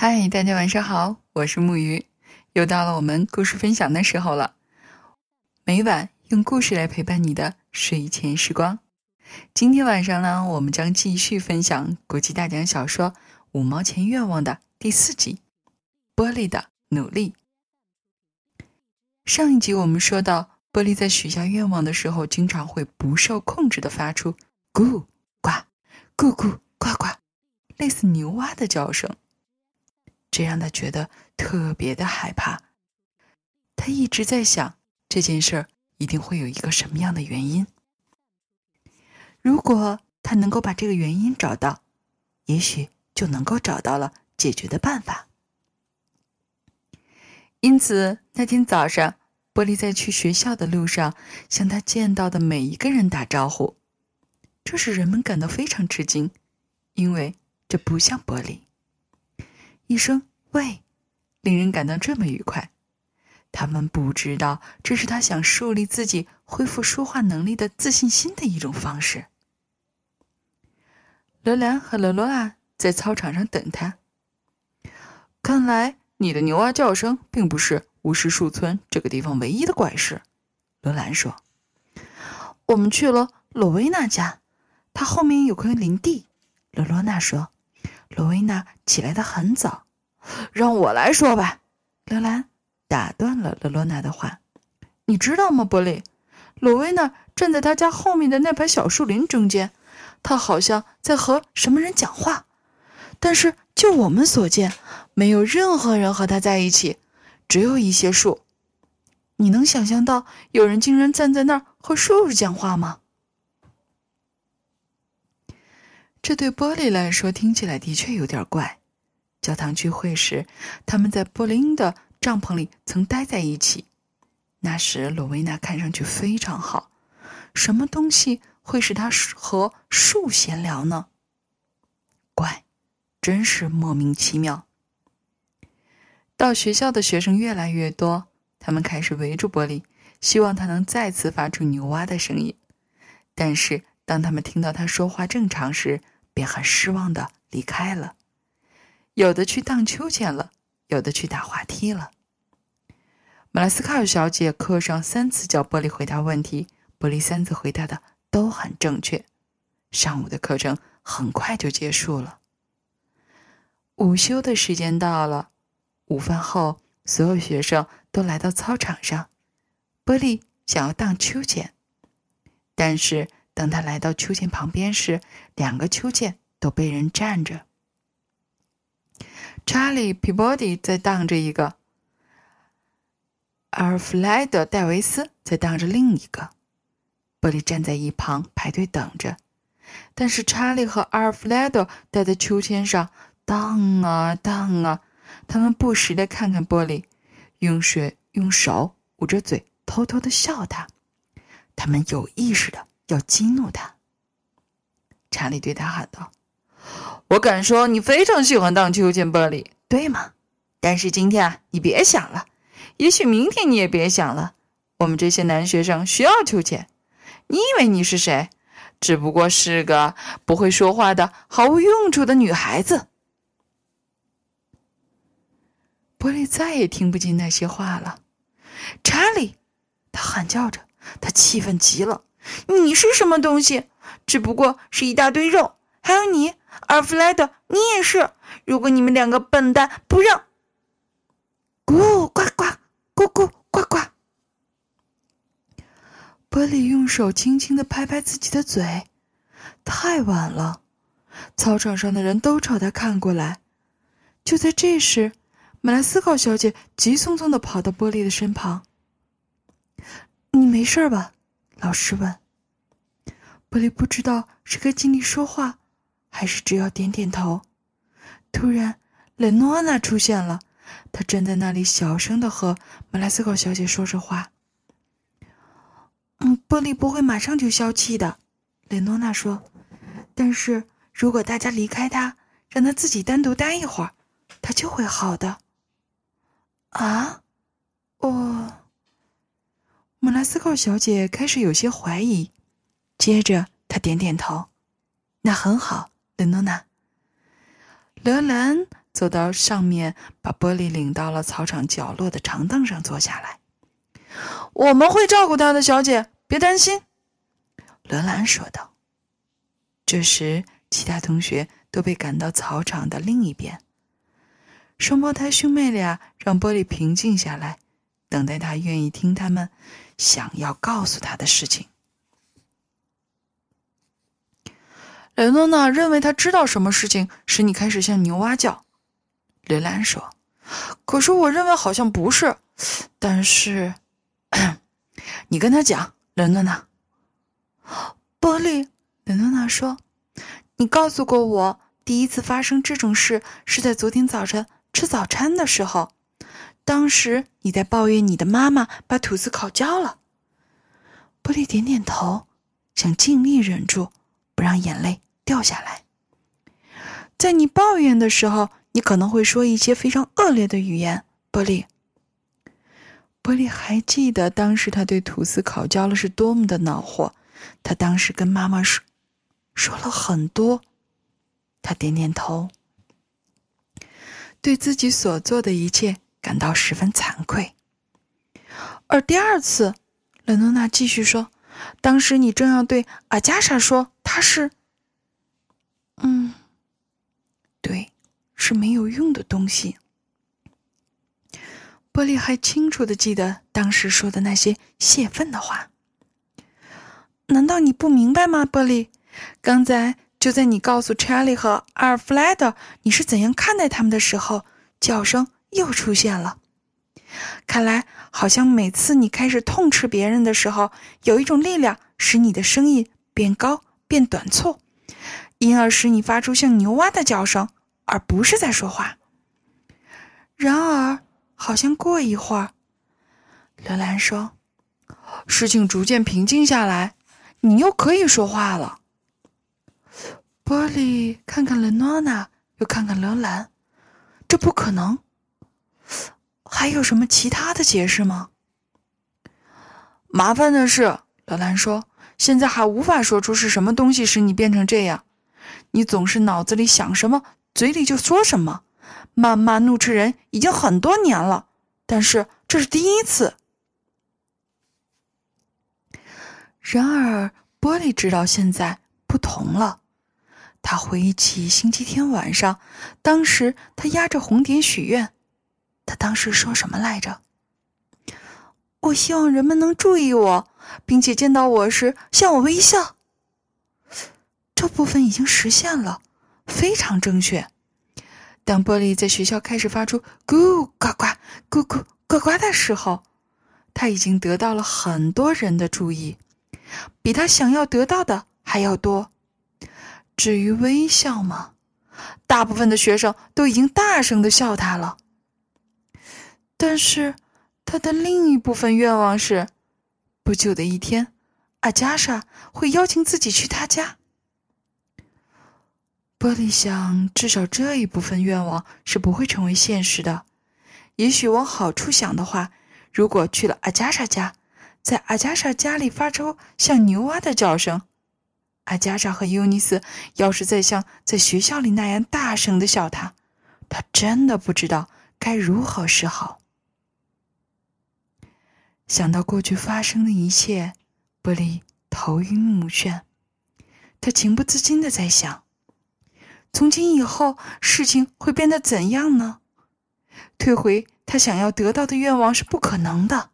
嗨，大家晚上好，我是木鱼，又到了我们故事分享的时候了。每晚用故事来陪伴你的睡前时光。今天晚上呢，我们将继续分享国际大奖小说《五毛钱愿望》的第四集《玻璃的努力》。上一集我们说到，玻璃在许下愿望的时候，经常会不受控制的发出“咕呱咕咕呱呱”类似牛蛙的叫声。这让他觉得特别的害怕。他一直在想这件事儿一定会有一个什么样的原因。如果他能够把这个原因找到，也许就能够找到了解决的办法。因此，那天早上，玻璃在去学校的路上向他见到的每一个人打招呼，这使人们感到非常吃惊，因为这不像玻璃。一声“喂”，令人感到这么愉快。他们不知道，这是他想树立自己恢复说话能力的自信心的一种方式。罗兰和罗罗拉在操场上等他。看来你的牛蛙叫声并不是巫师树村这个地方唯一的怪事，罗兰说。我们去了罗威娜家，他后面有块林地。罗罗娜说。罗威娜起来的很早，让我来说吧。罗兰打断了罗罗娜的话：“你知道吗，波利？罗威娜站在他家后面的那排小树林中间，他好像在和什么人讲话。但是就我们所见，没有任何人和他在一起，只有一些树。你能想象到有人竟然站在那儿和树讲话吗？”这对波利来说听起来的确有点怪。教堂聚会时，他们在布林的帐篷里曾待在一起。那时，罗维娜看上去非常好。什么东西会使他和树闲聊呢？怪，真是莫名其妙。到学校的学生越来越多，他们开始围住玻璃，希望他能再次发出牛蛙的声音。但是，当他们听到他说话正常时，便很失望的离开了，有的去荡秋千了，有的去打滑梯了。马拉斯卡尔小姐课上三次叫玻璃回答问题，玻璃三次回答的都很正确。上午的课程很快就结束了。午休的时间到了，午饭后，所有学生都来到操场上。玻璃想要荡秋千，但是。当他来到秋千旁边时，两个秋千都被人占着。查理·皮波迪在荡着一个，而弗莱德·戴维斯在荡着另一个。波利站在一旁排队等着，但是查理和阿尔弗莱德待在秋千上荡啊荡啊，他们不时的看看玻璃，用水用手捂着嘴，偷偷的笑他。他们有意识的。要激怒他，查理对他喊道：“我敢说，你非常喜欢荡秋千，玻璃，对吗？但是今天啊，你别想了，也许明天你也别想了。我们这些男学生需要秋千。你以为你是谁？只不过是个不会说话的、毫无用处的女孩子。”玻璃再也听不进那些话了。查理，他喊叫着，他气愤极了。你是什么东西？只不过是一大堆肉。还有你，阿弗莱德，你也是。如果你们两个笨蛋不让，咕呱呱，咕咕呱呱。波利用手轻轻的拍拍自己的嘴。太晚了，操场上的人都朝他看过来。就在这时，马拉斯考小姐急匆匆的跑到波利的身旁。你没事吧？老师问：“玻璃不知道是该尽力说话，还是只要点点头。”突然，雷诺娜出现了，她站在那里，小声的和马拉斯考小姐说着话。“嗯，玻璃不会马上就消气的。”雷诺娜说，“但是如果大家离开他，让他自己单独待一会儿，他就会好的。”啊，我。莫拉斯考小姐开始有些怀疑，接着她点点头：“那很好，雷诺娜。”罗兰走到上面，把玻璃领到了操场角落的长凳上坐下来。我们会照顾他的，小姐，别担心。”罗兰说道。这时，其他同学都被赶到操场的另一边。双胞胎兄妹俩让玻璃平静下来，等待他愿意听他们想要告诉他的事情。雷诺娜认为他知道什么事情使你开始像牛蛙叫。雷兰说：“可是我认为好像不是。但是，你跟他讲，雷诺娜。”玻璃，雷诺娜说：“你告诉过我，第一次发生这种事是在昨天早晨吃早餐的时候。当时你在抱怨你的妈妈把吐司烤焦了。”玻璃点点头，想尽力忍住，不让眼泪。掉下来。在你抱怨的时候，你可能会说一些非常恶劣的语言。玻璃，玻璃还记得当时他对吐司烤焦了是多么的恼火。他当时跟妈妈说，说了很多。他点点头，对自己所做的一切感到十分惭愧。而第二次，雷诺娜继续说，当时你正要对阿加莎说，他是。嗯，对，是没有用的东西。玻璃还清楚的记得当时说的那些泄愤的话。难道你不明白吗，玻璃？刚才就在你告诉查理和阿尔弗莱德你是怎样看待他们的时候，叫声又出现了。看来，好像每次你开始痛斥别人的时候，有一种力量使你的声音变高、变短促。因而使你发出像牛蛙的叫声，而不是在说话。然而，好像过一会儿，罗兰说：“事情逐渐平静下来，你又可以说话了。”玻璃看看雷诺娜，又看看罗兰，这不可能。还有什么其他的解释吗？麻烦的是，罗兰说：“现在还无法说出是什么东西使你变成这样。”你总是脑子里想什么，嘴里就说什么，谩骂怒斥人已经很多年了，但是这是第一次。然而，玻璃知道现在不同了。他回忆起星期天晚上，当时他压着红点许愿，他当时说什么来着？我希望人们能注意我，并且见到我时向我微笑。这部分已经实现了，非常正确。当玻璃在学校开始发出“咕呱呱、咕咕呱呱”的时候，他已经得到了很多人的注意，比他想要得到的还要多。至于微笑吗？大部分的学生都已经大声的笑他了。但是，他的另一部分愿望是，不久的一天，阿加莎会邀请自己去他家。玻璃想，至少这一部分愿望是不会成为现实的。也许往好处想的话，如果去了阿加莎家，在阿加莎家里发出像牛蛙的叫声，阿加莎和尤尼斯要是再像在学校里那样大声的笑他，他真的不知道该如何是好。想到过去发生的一切，玻璃头晕目眩，他情不自禁的在想。从今以后，事情会变得怎样呢？退回他想要得到的愿望是不可能的。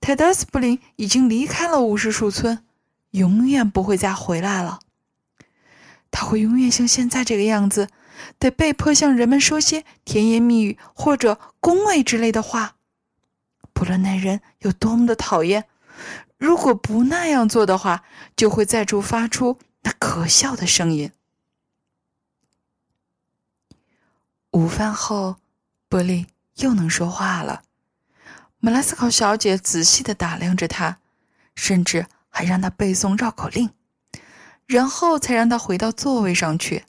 泰德斯布林已经离开了五十树村，永远不会再回来了。他会永远像现在这个样子，得被迫向人们说些甜言蜜语或者恭维之类的话。不论那人有多么的讨厌，如果不那样做的话，就会再度发出那可笑的声音。午饭后，玻璃又能说话了。马拉斯考小姐仔细地打量着他，甚至还让他背诵绕口令，然后才让他回到座位上去。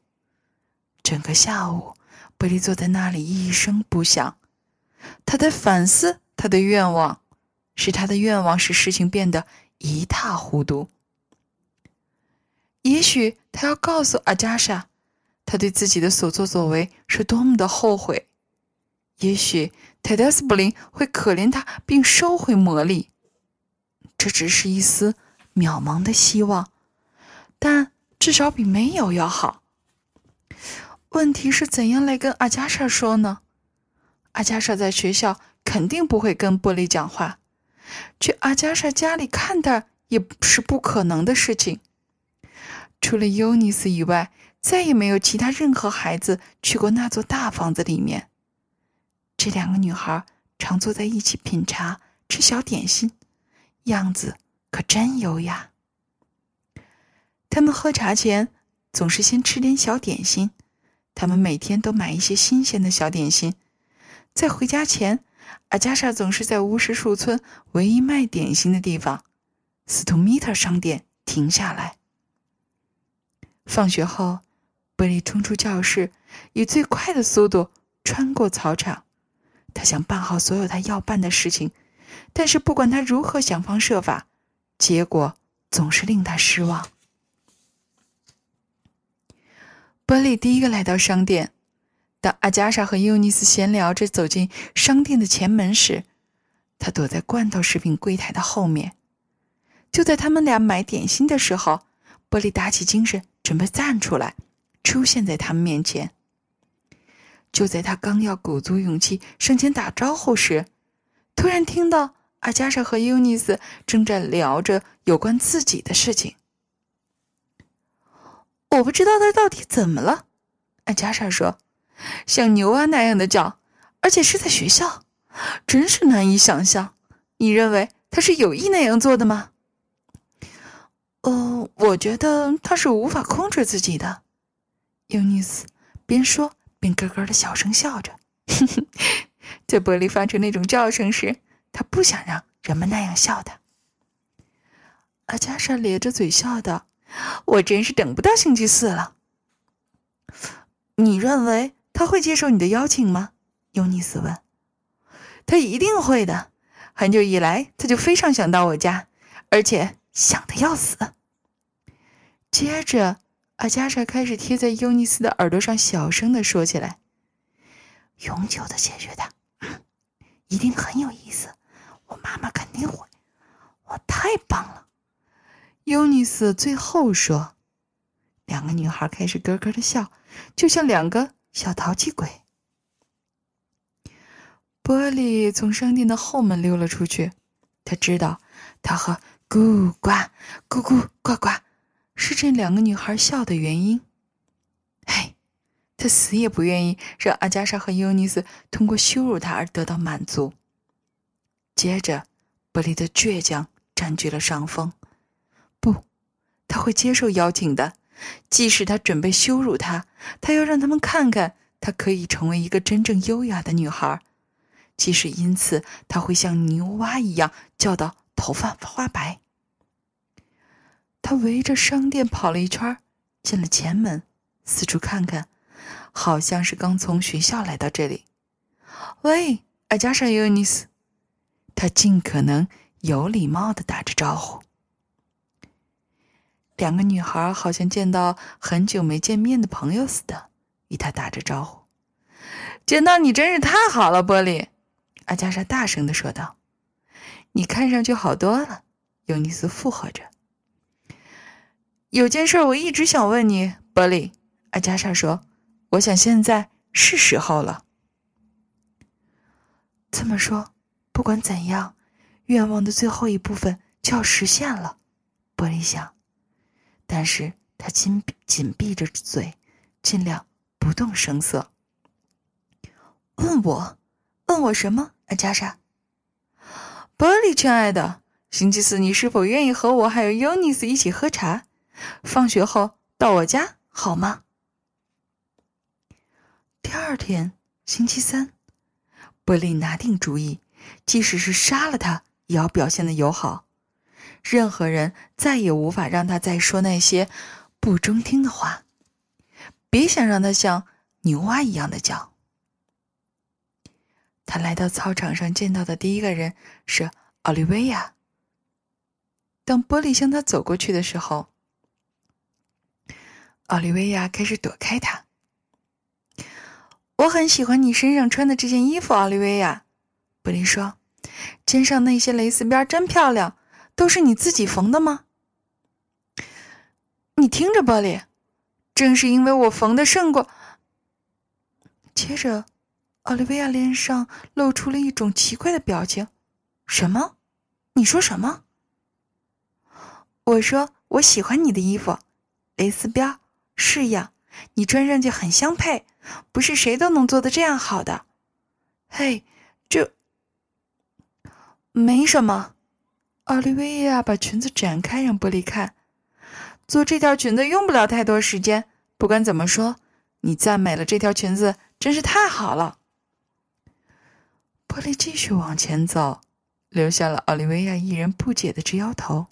整个下午，玻璃坐在那里一声不响。他在反思他的愿望，是他的愿望使事情变得一塌糊涂。也许他要告诉阿加莎。他对自己的所作所为是多么的后悔。也许泰德斯布林会可怜他，并收回魔力。这只是一丝渺茫的希望，但至少比没有要好。问题是怎样来跟阿加莎说呢？阿加莎在学校肯定不会跟玻璃讲话，去阿加莎家里看他也是不可能的事情。除了尤尼斯以外，再也没有其他任何孩子去过那座大房子里面。这两个女孩常坐在一起品茶、吃小点心，样子可真优雅。他们喝茶前总是先吃点小点心，他们每天都买一些新鲜的小点心。在回家前，阿加莎总是在巫师树村唯一卖点心的地方——斯图米特商店停下来。放学后，贝利冲出教室，以最快的速度穿过操场。他想办好所有他要办的事情，但是不管他如何想方设法，结果总是令他失望。波利第一个来到商店，当阿加莎和尤尼斯闲聊着走进商店的前门时，他躲在罐头食品柜台的后面。就在他们俩买点心的时候，波利打起精神。准备站出来，出现在他们面前。就在他刚要鼓足勇气上前打招呼时，突然听到阿加莎和尤尼斯正在聊着有关自己的事情。我不知道他到底怎么了，阿加莎说：“像牛啊那样的叫，而且是在学校，真是难以想象。你认为他是有意那样做的吗？”呃，我觉得他是无法控制自己的。尤尼斯边说边咯咯的小声笑着。在玻璃发出那种叫声时，他不想让人们那样笑他。阿加莎咧着嘴笑道：“我真是等不到星期四了。”你认为他会接受你的邀请吗？尤尼斯问。他一定会的。很久以来，他就非常想到我家，而且。想的要死。接着，阿加莎开始贴在尤尼斯的耳朵上，小声的说起来：“永久的解决他，一定很有意思。我妈妈肯定会。我太棒了。”尤尼斯最后说。两个女孩开始咯咯的笑，就像两个小淘气鬼。玻璃从商店的后门溜了出去，他知道，他和。咕呱，咕咕呱呱，是这两个女孩笑的原因。嘿，他死也不愿意让阿加莎和尤尼斯通过羞辱他而得到满足。接着，布利的倔强占据了上风。不，他会接受邀请的，即使他准备羞辱他，他要让他们看看他可以成为一个真正优雅的女孩。即使因此，他会像牛蛙一样叫到。头发花白。他围着商店跑了一圈，进了前门，四处看看，好像是刚从学校来到这里。喂，阿加莎·尤尼斯，他尽可能有礼貌的打着招呼。两个女孩好像见到很久没见面的朋友似的，与他打着招呼。见到你真是太好了，波利，阿加莎大声的说道。你看上去好多了，尤尼斯附和着。有件事我一直想问你，伯利。阿加莎说：“我想现在是时候了。”这么说，不管怎样，愿望的最后一部分就要实现了。伯利想，但是他紧紧闭着嘴，尽量不动声色。问我，问我什么？阿加莎。波利，亲爱的，星期四你是否愿意和我还有尤尼斯一起喝茶？放学后到我家好吗？第二天，星期三，波利拿定主意，即使是杀了他，也要表现的友好。任何人再也无法让他再说那些不中听的话。别想让他像牛蛙一样的叫。他来到操场上见到的第一个人是奥利维亚。当波利向他走过去的时候，奥利维亚开始躲开他，我很喜欢你身上穿的这件衣服，奥利维亚。布林说：“肩上那些蕾丝边真漂亮，都是你自己缝的吗？”你听着，波利，正是因为我缝的胜过……接着，奥利维亚脸上露出了一种奇怪的表情。“什么？你说什么？”我说：“我喜欢你的衣服，蕾丝边是呀，你穿上去很相配，不是谁都能做的这样好的。”嘿，这。没什么，奥利维亚把裙子展开让波利看。做这条裙子用不了太多时间。不管怎么说，你赞美了这条裙子，真是太好了。波利继续往前走，留下了奥利维亚一人不解的直摇头。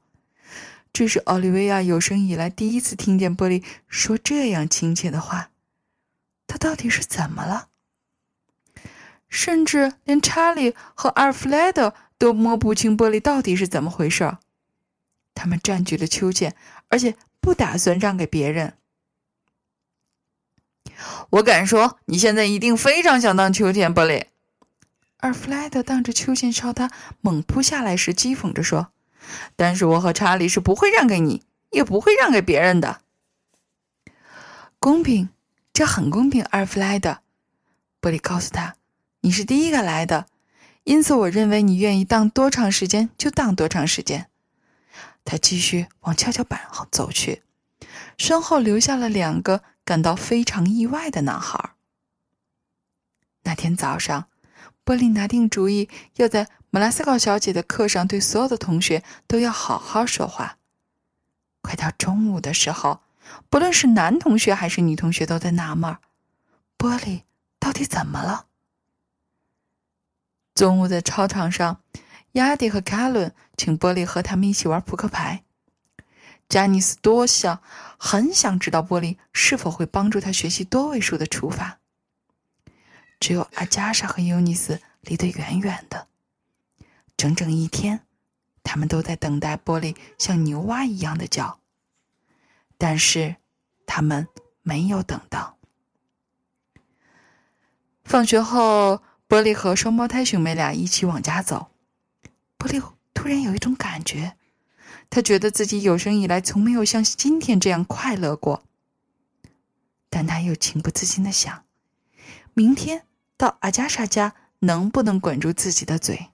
这是奥利维亚有生以来第一次听见波利说这样亲切的话。他到底是怎么了？甚至连查理和阿尔弗莱德。都摸不清玻璃到底是怎么回事他们占据了秋千，而且不打算让给别人。我敢说，你现在一定非常想当秋千，玻璃。而弗莱德当着秋千朝他猛扑下来时，讥讽着说：“但是我和查理是不会让给你，也不会让给别人的。公平，这很公平。”阿尔弗莱德，玻璃告诉他：“你是第一个来的。”因此，我认为你愿意当多长时间就当多长时间。他继续往跷跷板后走去，身后留下了两个感到非常意外的男孩。那天早上，波利拿定主意要在莫拉斯考小姐的课上对所有的同学都要好好说话。快到中午的时候，不论是男同学还是女同学都在纳闷：玻璃到底怎么了？中午在操场上，亚迪和卡伦请波利和他们一起玩扑克牌。詹尼斯多想，很想知道波利是否会帮助他学习多位数的除法。只有阿加莎和尤尼斯离得远远的。整整一天，他们都在等待玻璃像牛蛙一样的叫，但是他们没有等到。放学后。波利和双胞胎兄妹俩一起往家走。波利突然有一种感觉，他觉得自己有生以来从没有像今天这样快乐过。但他又情不自禁的想：明天到阿加莎家能不能管住自己的嘴？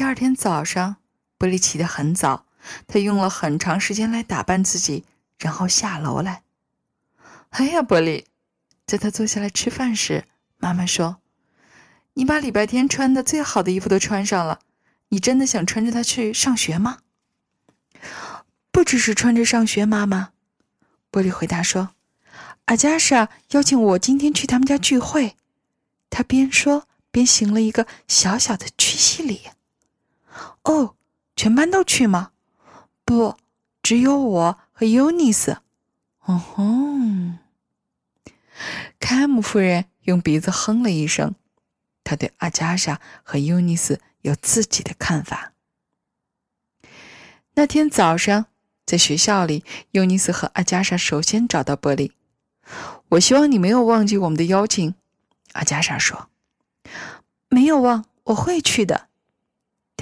第二天早上，波利起得很早，他用了很长时间来打扮自己，然后下楼来。哎呀，波利！在他坐下来吃饭时，妈妈说：“你把礼拜天穿的最好的衣服都穿上了，你真的想穿着它去上学吗？”“不只是穿着上学，妈妈。”波利回答说，“阿加莎邀请我今天去他们家聚会。”他边说边行了一个小小的屈膝礼。“哦，全班都去吗？”“不，只有我和尤尼斯。”“哦吼。”凯姆夫人用鼻子哼了一声，她对阿加莎和尤尼斯有自己的看法。那天早上，在学校里，尤尼斯和阿加莎首先找到波利。我希望你没有忘记我们的邀请，阿加莎说。没有忘，我会去的。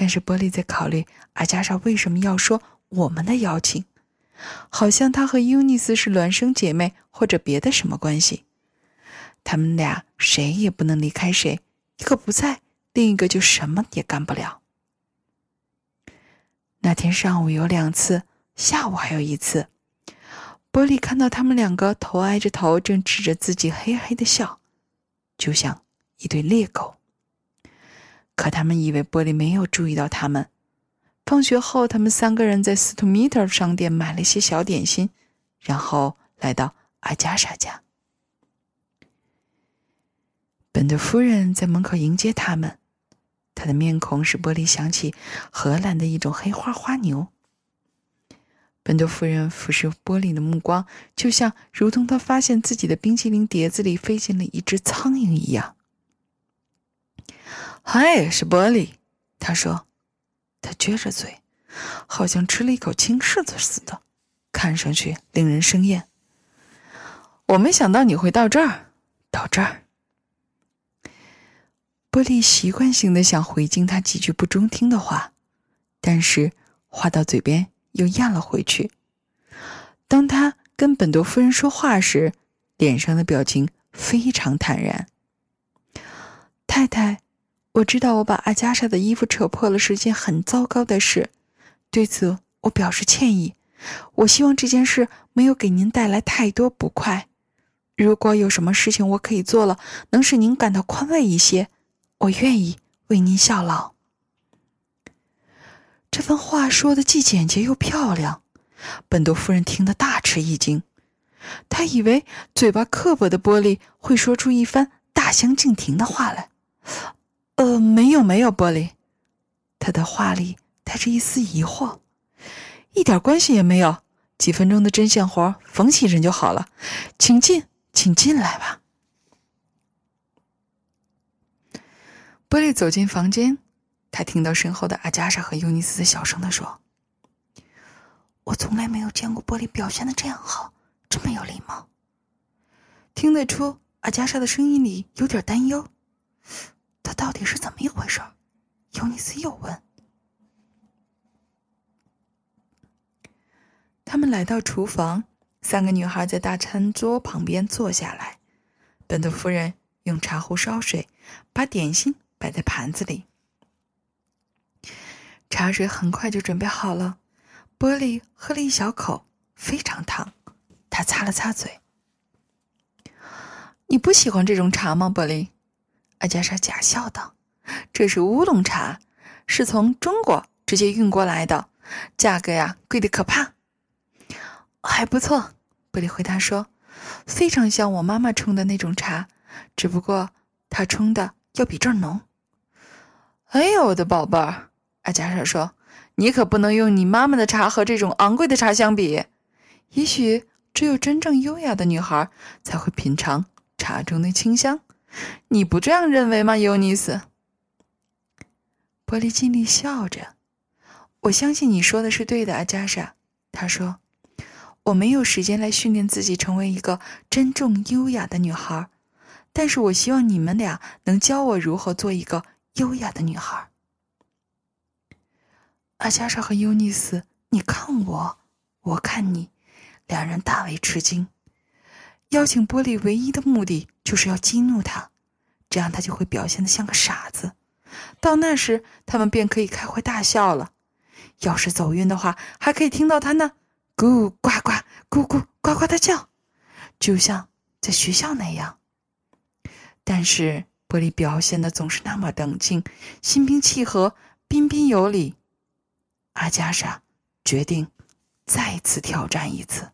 但是波利在考虑阿加莎为什么要说我们的邀请，好像她和尤尼斯是孪生姐妹或者别的什么关系。他们俩谁也不能离开谁，一个不在，另一个就什么也干不了。那天上午有两次，下午还有一次。波利看到他们两个头挨着头，正指着自己嘿嘿的笑，就像一对猎狗。可他们以为波利没有注意到他们。放学后，他们三个人在斯图米特商店买了些小点心，然后来到阿加莎家。本德夫人在门口迎接他们，她的面孔使玻璃想起荷兰的一种黑花花牛。本德夫人俯视玻璃的目光，就像如同她发现自己的冰淇淋碟子里飞进了一只苍蝇一样。“嗨，是玻璃。”他说，他撅着嘴，好像吃了一口青柿子似的，看上去令人生厌。我没想到你会到这儿，到这儿。波利习惯性的想回敬他几句不中听的话，但是话到嘴边又咽了回去。当他跟本多夫人说话时，脸上的表情非常坦然。太太，我知道我把阿加莎的衣服扯破了是件很糟糕的事，对此我表示歉意。我希望这件事没有给您带来太多不快。如果有什么事情我可以做了，能使您感到宽慰一些。我愿意为您效劳。这番话说的既简洁又漂亮，本多夫人听得大吃一惊。她以为嘴巴刻薄的玻璃会说出一番大相径庭的话来。呃，没有，没有，玻璃。他的话里带着一丝疑惑。一点关系也没有。几分钟的针线活，缝起人就好了。请进，请进来吧。玻璃走进房间，他听到身后的阿加莎和尤尼斯小声的说：“我从来没有见过玻璃表现的这样好，这么有礼貌。”听得出阿加莎的声音里有点担忧，他到底是怎么一回事？尤尼斯又问。他们来到厨房，三个女孩在大餐桌旁边坐下来，本特夫人用茶壶烧水，把点心。摆在盘子里，茶水很快就准备好了。玻璃喝了一小口，非常烫。他擦了擦嘴。你不喜欢这种茶吗，玻璃？阿加莎假笑道：“这是乌龙茶，是从中国直接运过来的，价格呀贵的可怕。”还不错，布里回答说：“非常像我妈妈冲的那种茶，只不过她冲的要比这儿浓。”哎呦，我的宝贝儿，阿加莎说：“你可不能用你妈妈的茶和这种昂贵的茶相比。也许只有真正优雅的女孩才会品尝茶中的清香。你不这样认为吗，尤尼斯？”玻璃尽力笑着：“我相信你说的是对的，阿加莎。”他说：“我没有时间来训练自己成为一个真正优雅的女孩，但是我希望你们俩能教我如何做一个。”优雅的女孩，阿加莎和尤尼斯，你看我，我看你，两人大为吃惊。邀请波利唯一的目的就是要激怒他，这样他就会表现的像个傻子。到那时，他们便可以开怀大笑了。要是走运的话，还可以听到他那咕呱呱、咕咕呱呱的叫，就像在学校那样。但是。玻璃表现的总是那么冷静、心平气和、彬彬有礼。阿加莎决定再次挑战一次。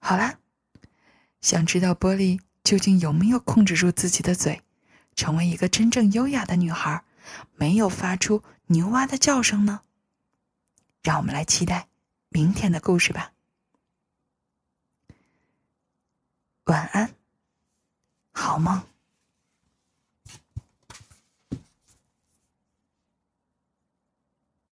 好啦，想知道玻璃究竟有没有控制住自己的嘴，成为一个真正优雅的女孩，没有发出牛蛙的叫声呢？让我们来期待明天的故事吧。晚安。好梦？